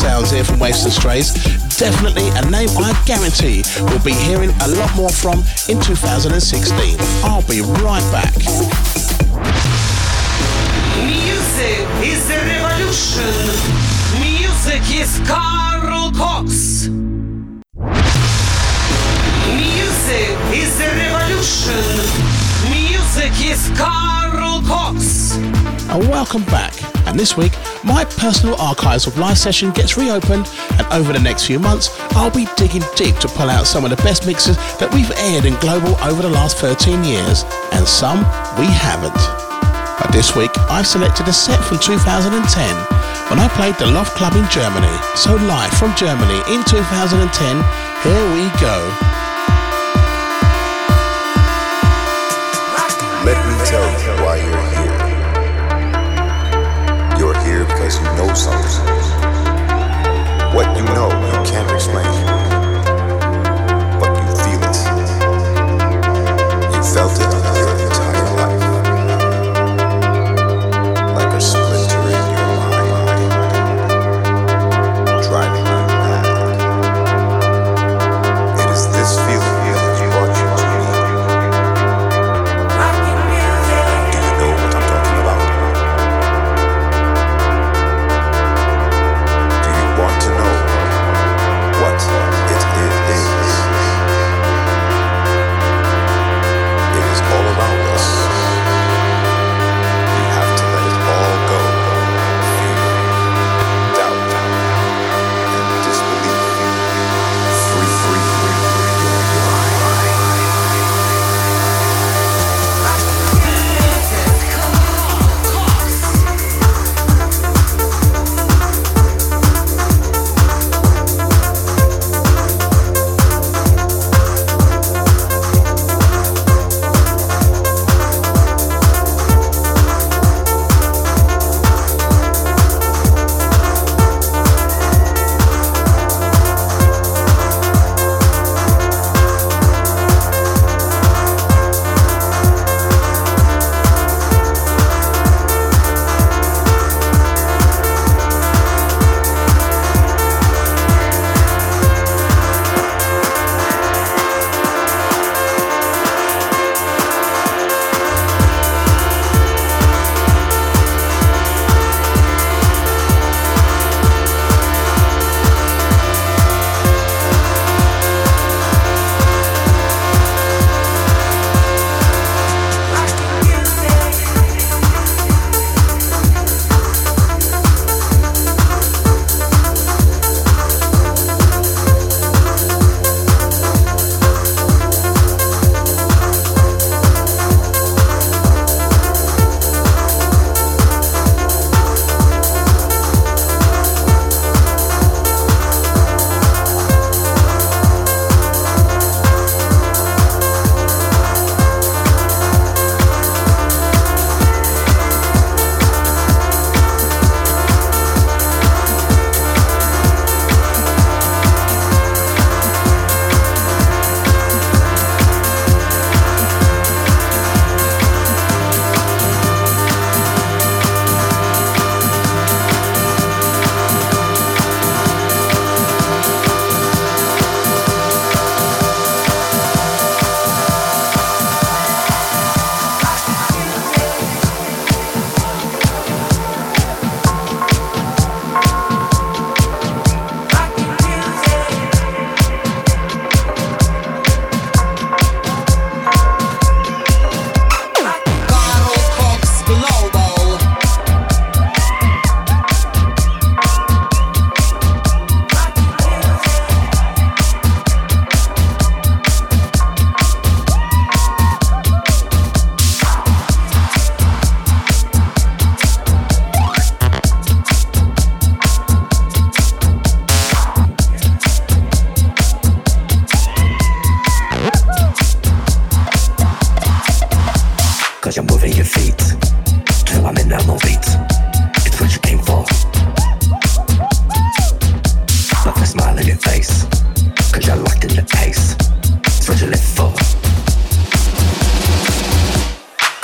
sounds here from Wasted Strays. Definitely a name I guarantee we'll be hearing a lot more from in 2016. I'll be right back. Music is the revolution. Music is Carl Cox. Music is the revolution. Music is Carl Cox. And welcome back. And this week, my personal archives of live session gets reopened, and over the next few months, I'll be digging deep to pull out some of the best mixes that we've aired in Global over the last 13 years, and some we haven't. But this week, I've selected a set from 2010 when I played the Loft Club in Germany. So live from Germany in 2010, here we go. Know something. What you know, you can't explain.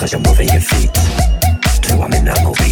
cause you're moving your feet. Two, I'm in, I'm moving.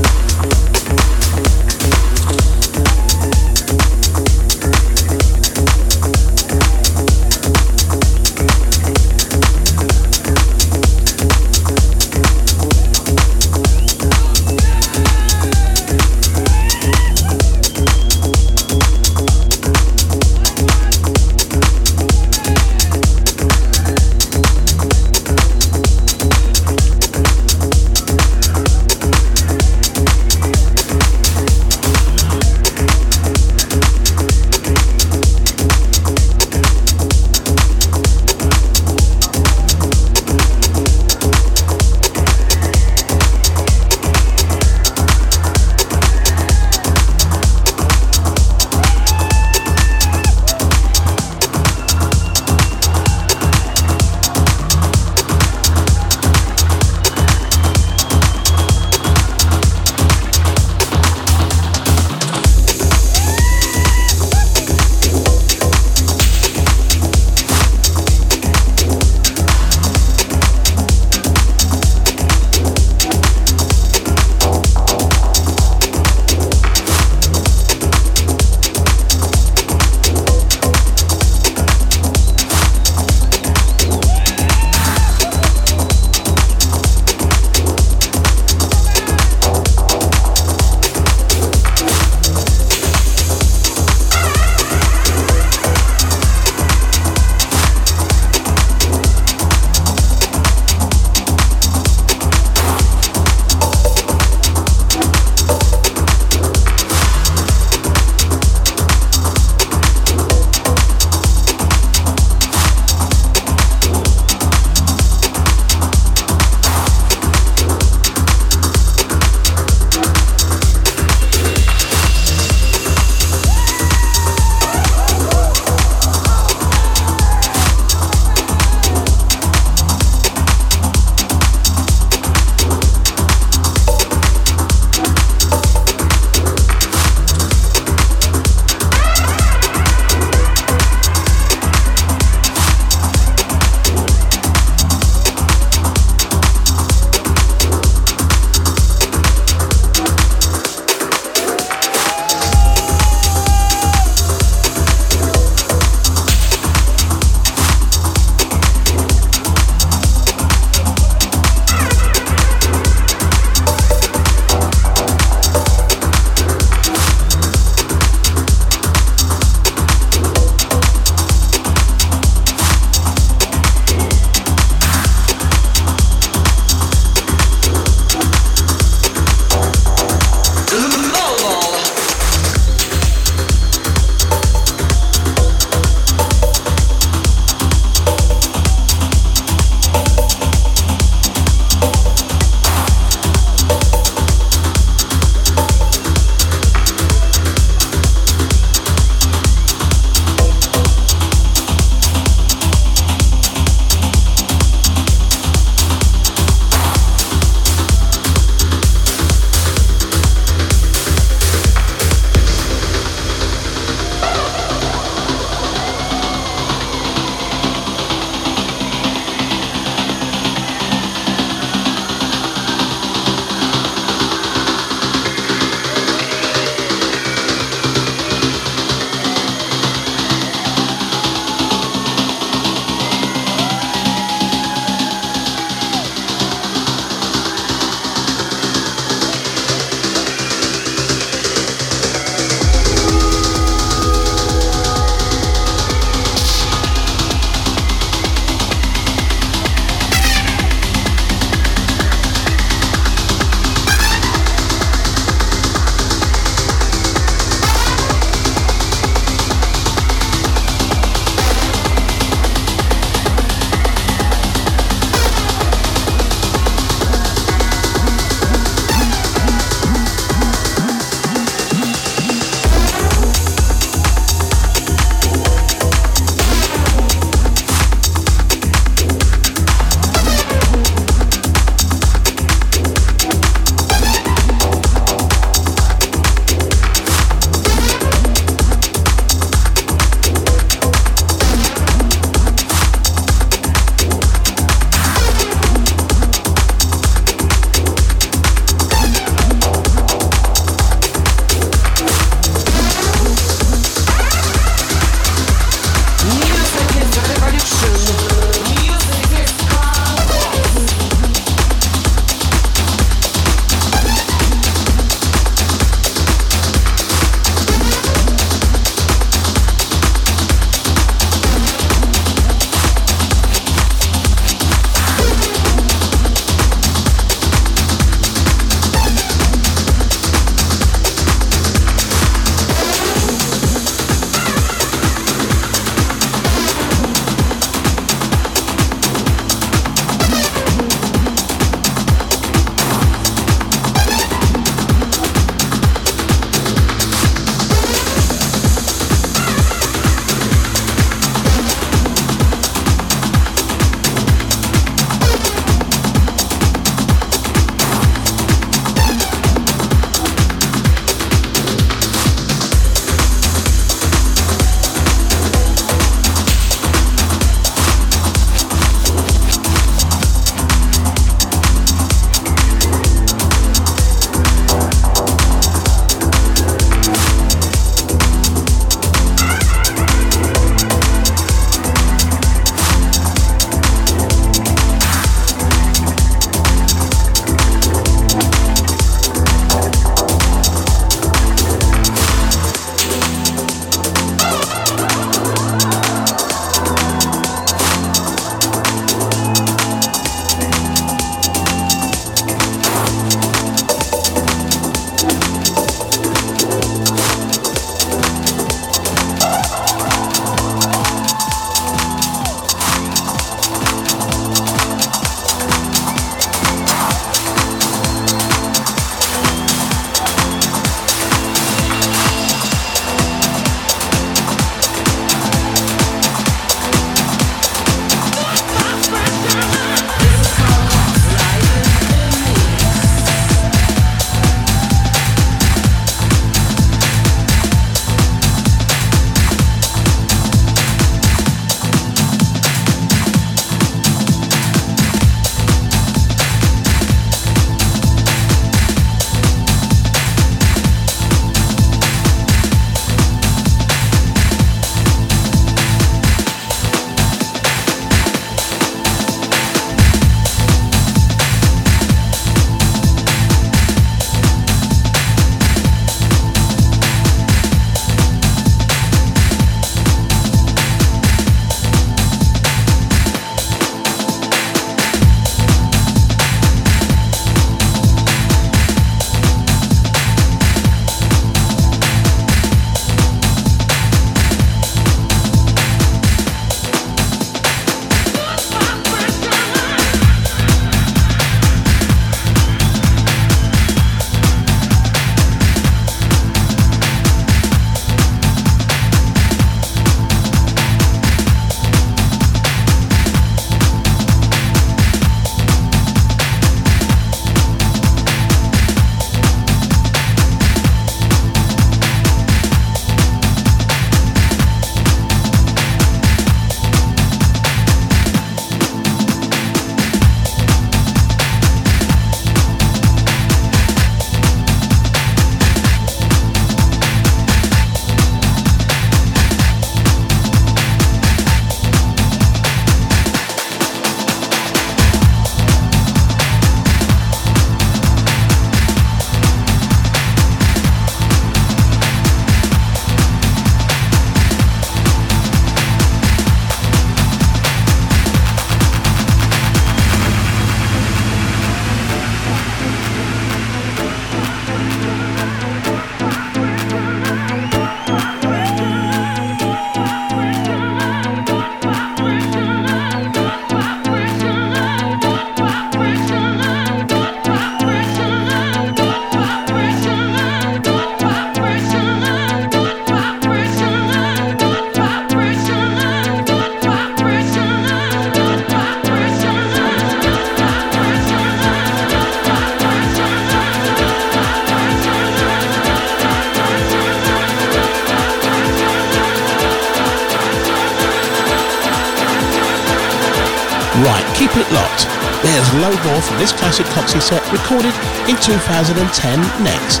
Right, keep it locked. There's low more from this classic Coxie set recorded in 2010 next.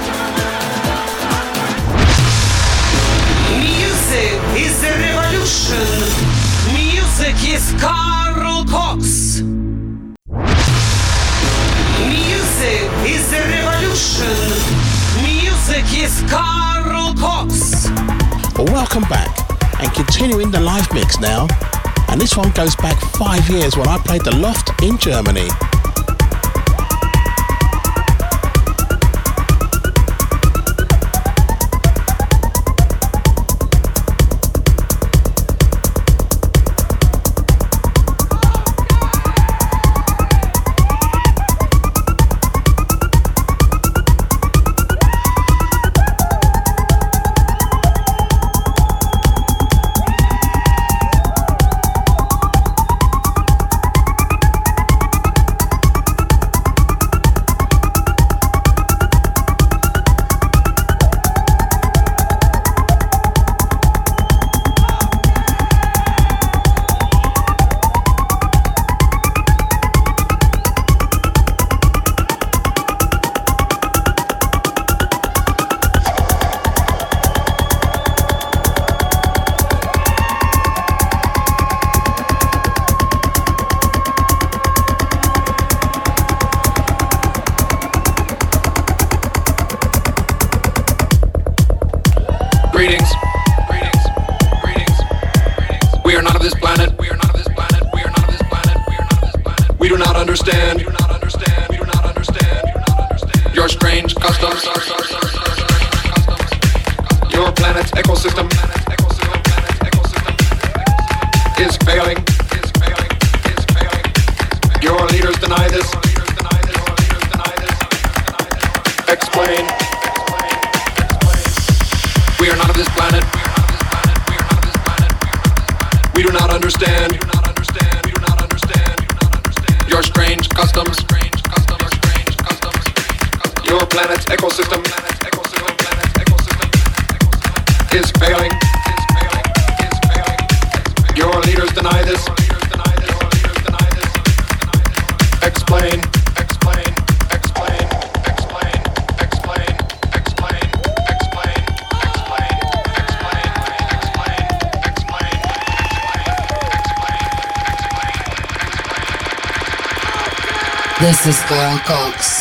Music is the revolution. Music is Carl Cox. Music is the revolution. Music is Carl Cox. Welcome back and continuing the live mix now. And this one goes back five years when I played the Loft in Germany. This is Carl Cox.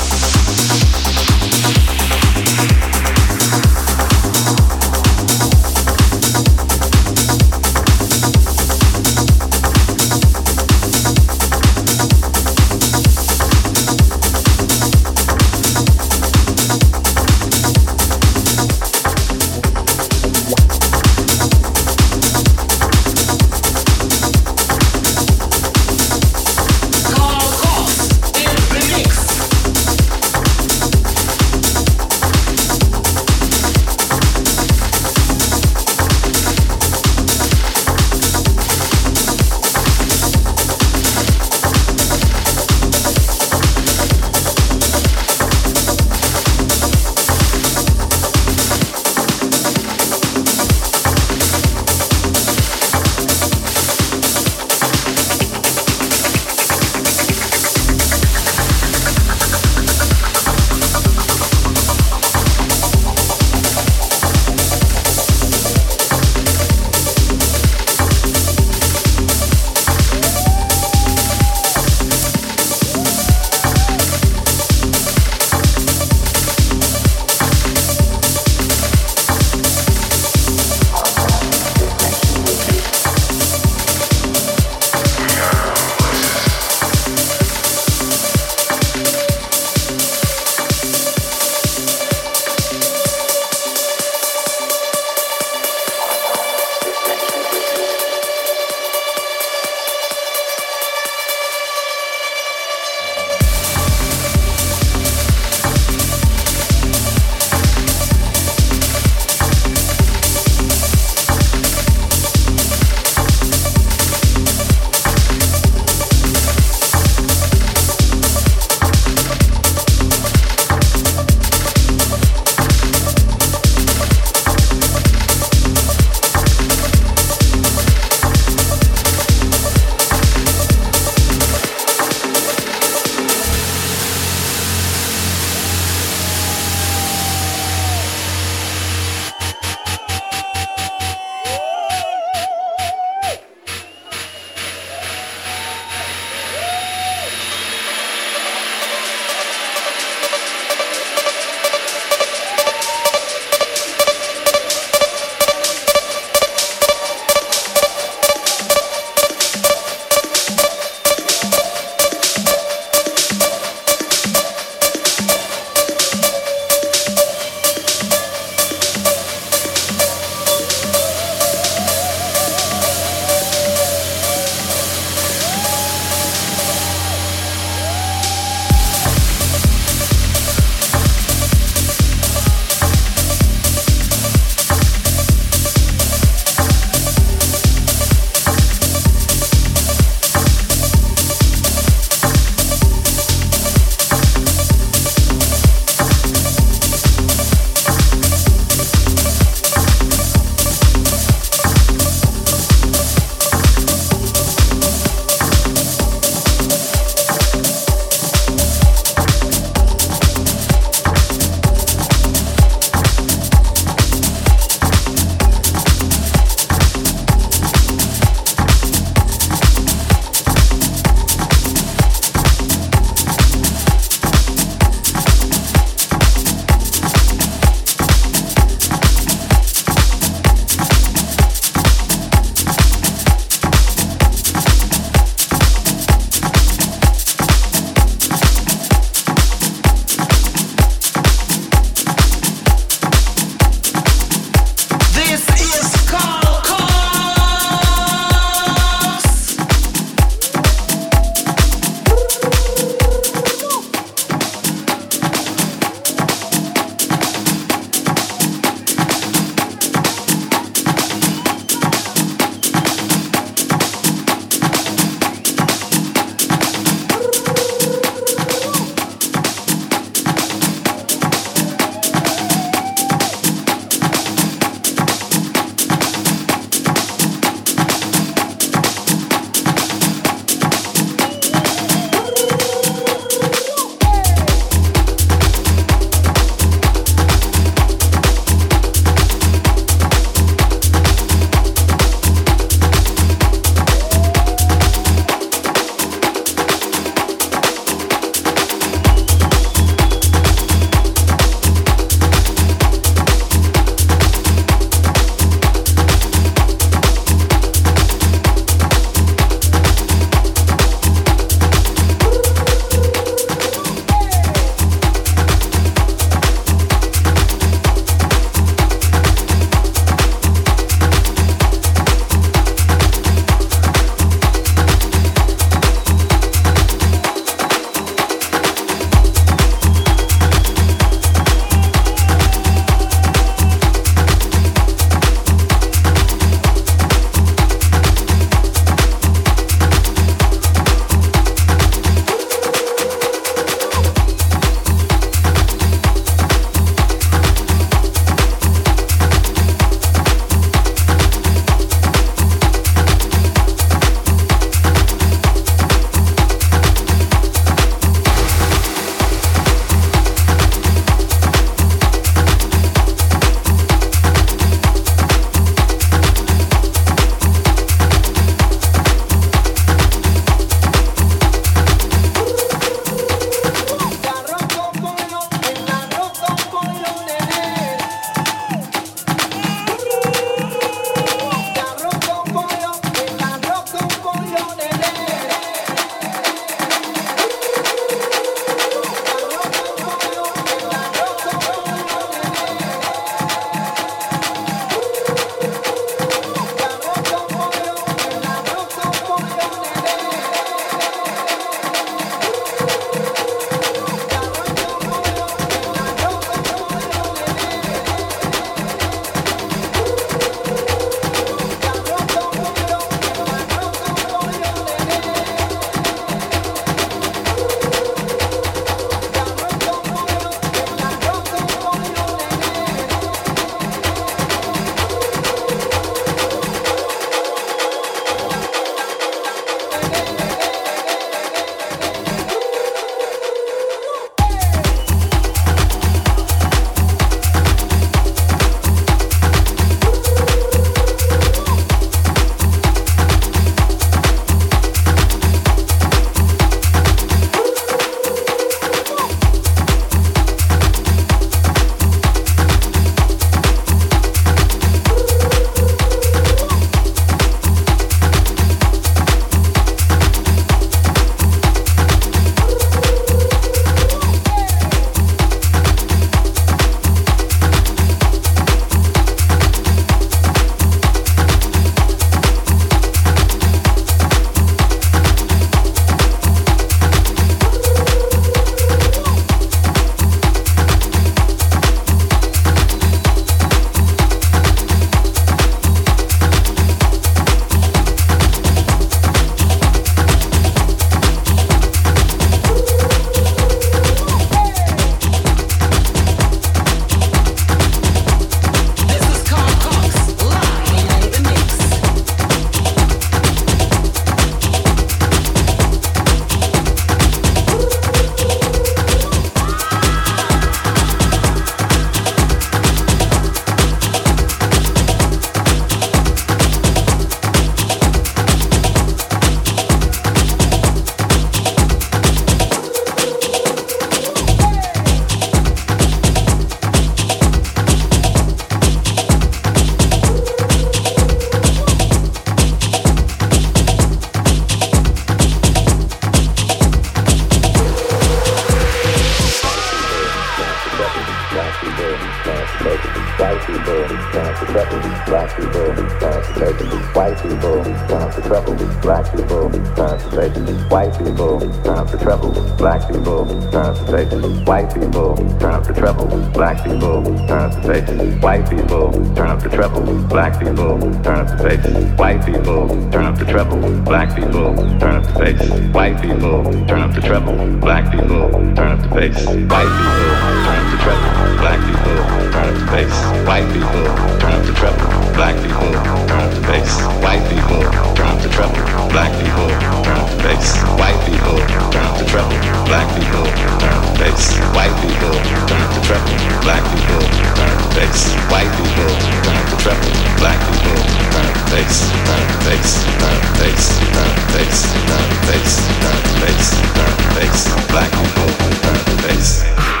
White people, turn up the treble, black people, turn up the bass, white people, turn up the treble, black people, turn up the bass, white people, turn up the treble, black people, turn up bass, white people, turn up the treble, black people, turn up the bass, white people, turn up the treble, black people, turn up bass, white people, turn up the treble, black people, turn up bass, turn up bass, turn up bass, turn up bass, turn up bass, turn up bass, turn up bass, black people, turn up bass.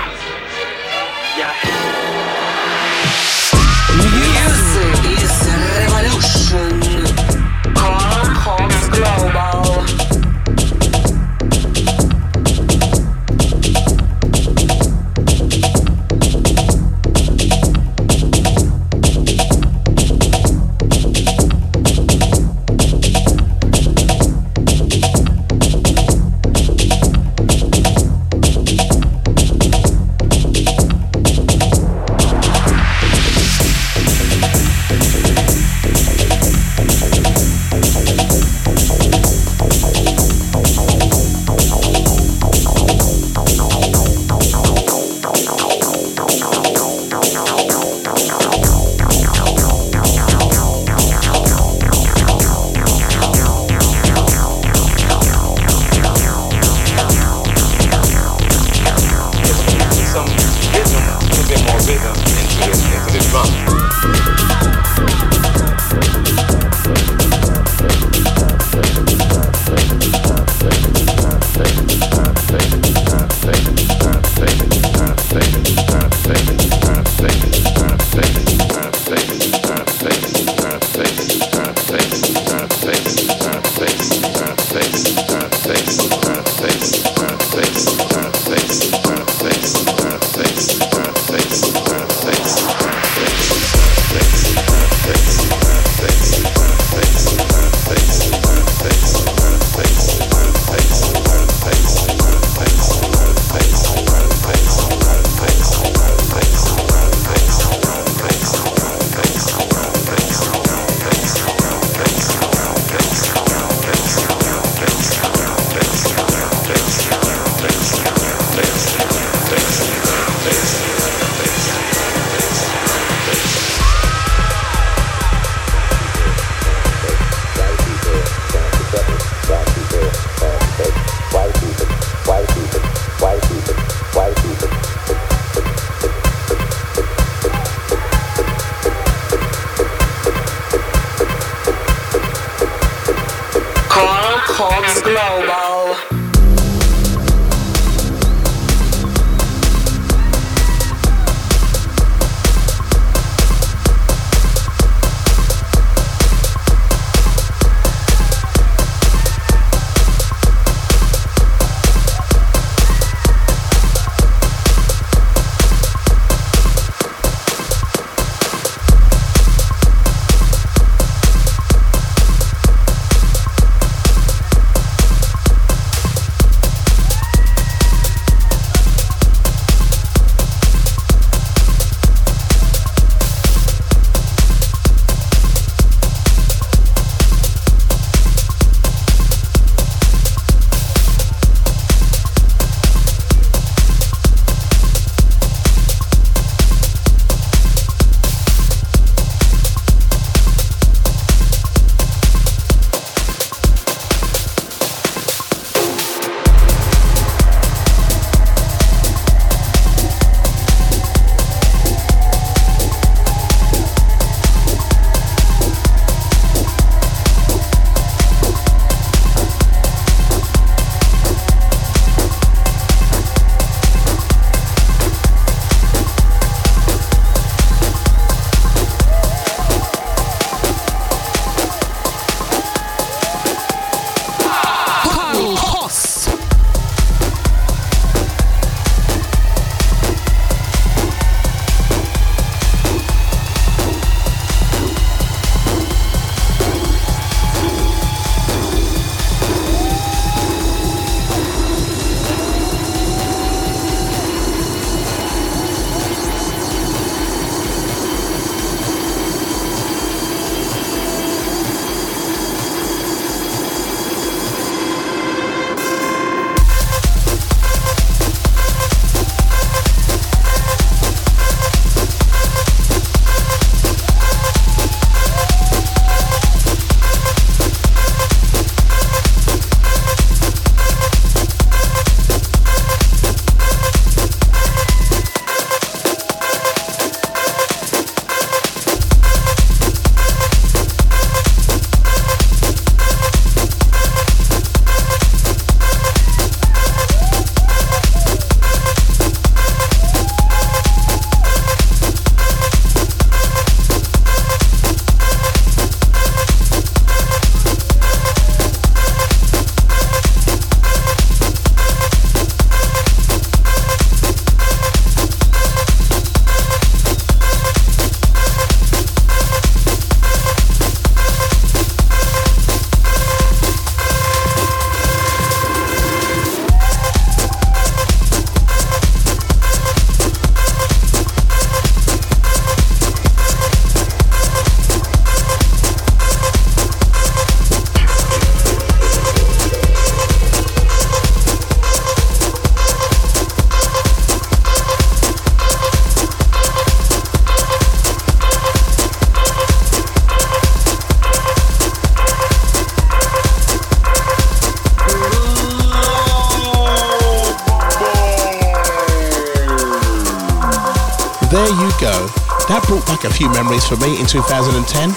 Back a few memories for me in 2010,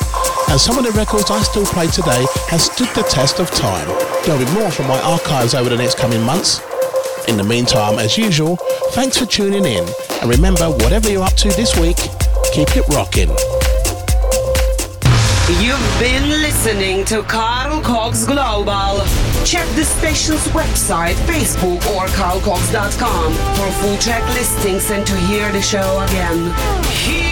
and some of the records I still play today have stood the test of time. There'll be more from my archives over the next coming months. In the meantime, as usual, thanks for tuning in, and remember, whatever you're up to this week, keep it rocking. You've been listening to Carl Cox Global. Check the station's website, Facebook, or carlcox.com for full track listings and to hear the show again.